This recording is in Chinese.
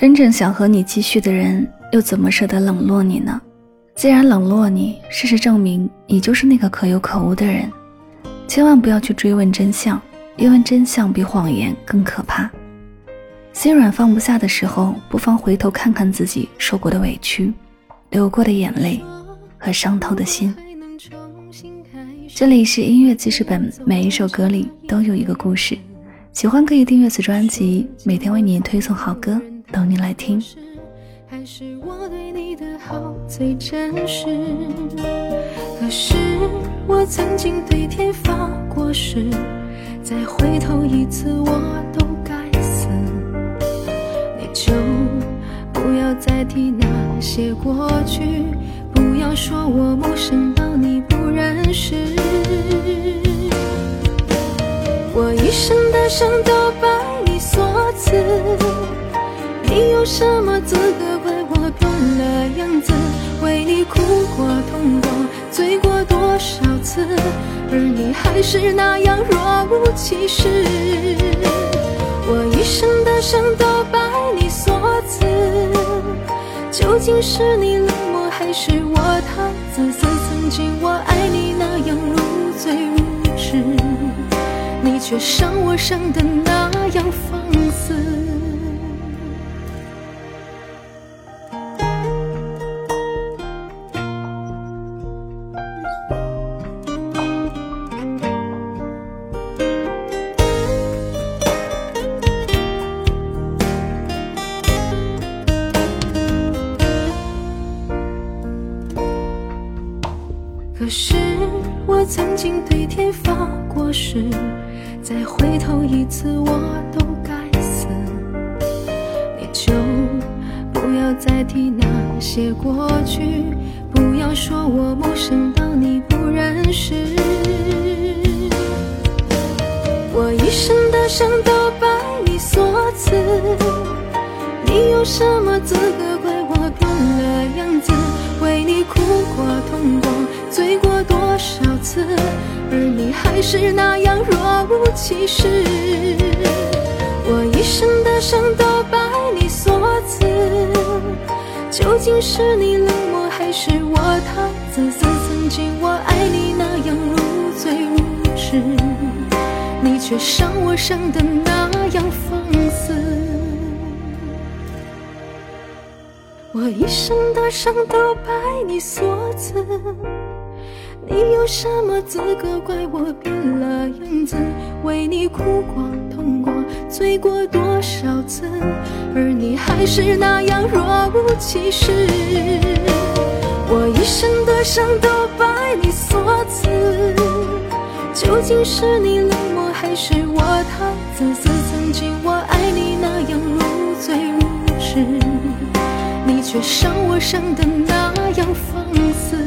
真正想和你继续的人，又怎么舍得冷落你呢？既然冷落你，事实证明你就是那个可有可无的人。千万不要去追问真相，因为真相比谎言更可怕。心软放不下的时候，不妨回头看看自己受过的委屈、流过的眼泪和伤透的心。这里是音乐记事本，每一首歌里都有一个故事。喜欢可以订阅此专辑，每天为你推送好歌。等你来听。还是我对你的好最真实可是我曾经对天发过誓再回头一次我都该死。你就不要再提那些过去不要说我陌生到你不认识。我一生的伤都拜你所赐你有什么资格怪我变了样子？为你哭过、痛过、醉过多少次，而你还是那样若无其事。我一生的伤都拜你所赐，究竟是你冷漠，还是我太自私？曾经我爱你那样如醉如痴，你却伤我伤的那可是我曾经对天发过誓，再回头一次我都该死。你就不要再提那些过去，不要说我陌生到你不认识。我一生的伤都拜你所赐，你有什么资格了样子？为你哭过、痛过。醉过多少次，而你还是那样若无其事。我一生的伤都拜你所赐，究竟是你冷漠，还是我太自私？曾经我爱你那样如醉如痴，你却伤我伤的那我一生的伤都拜你所赐。你有什么资格怪我变了样子？为你哭过、痛过、醉过多少次，而你还是那样若无其事。我一生的伤都拜你所赐，究竟是你冷漠，还是我太自私？曾经我爱你那样如醉如痴，却伤我伤的那样放肆。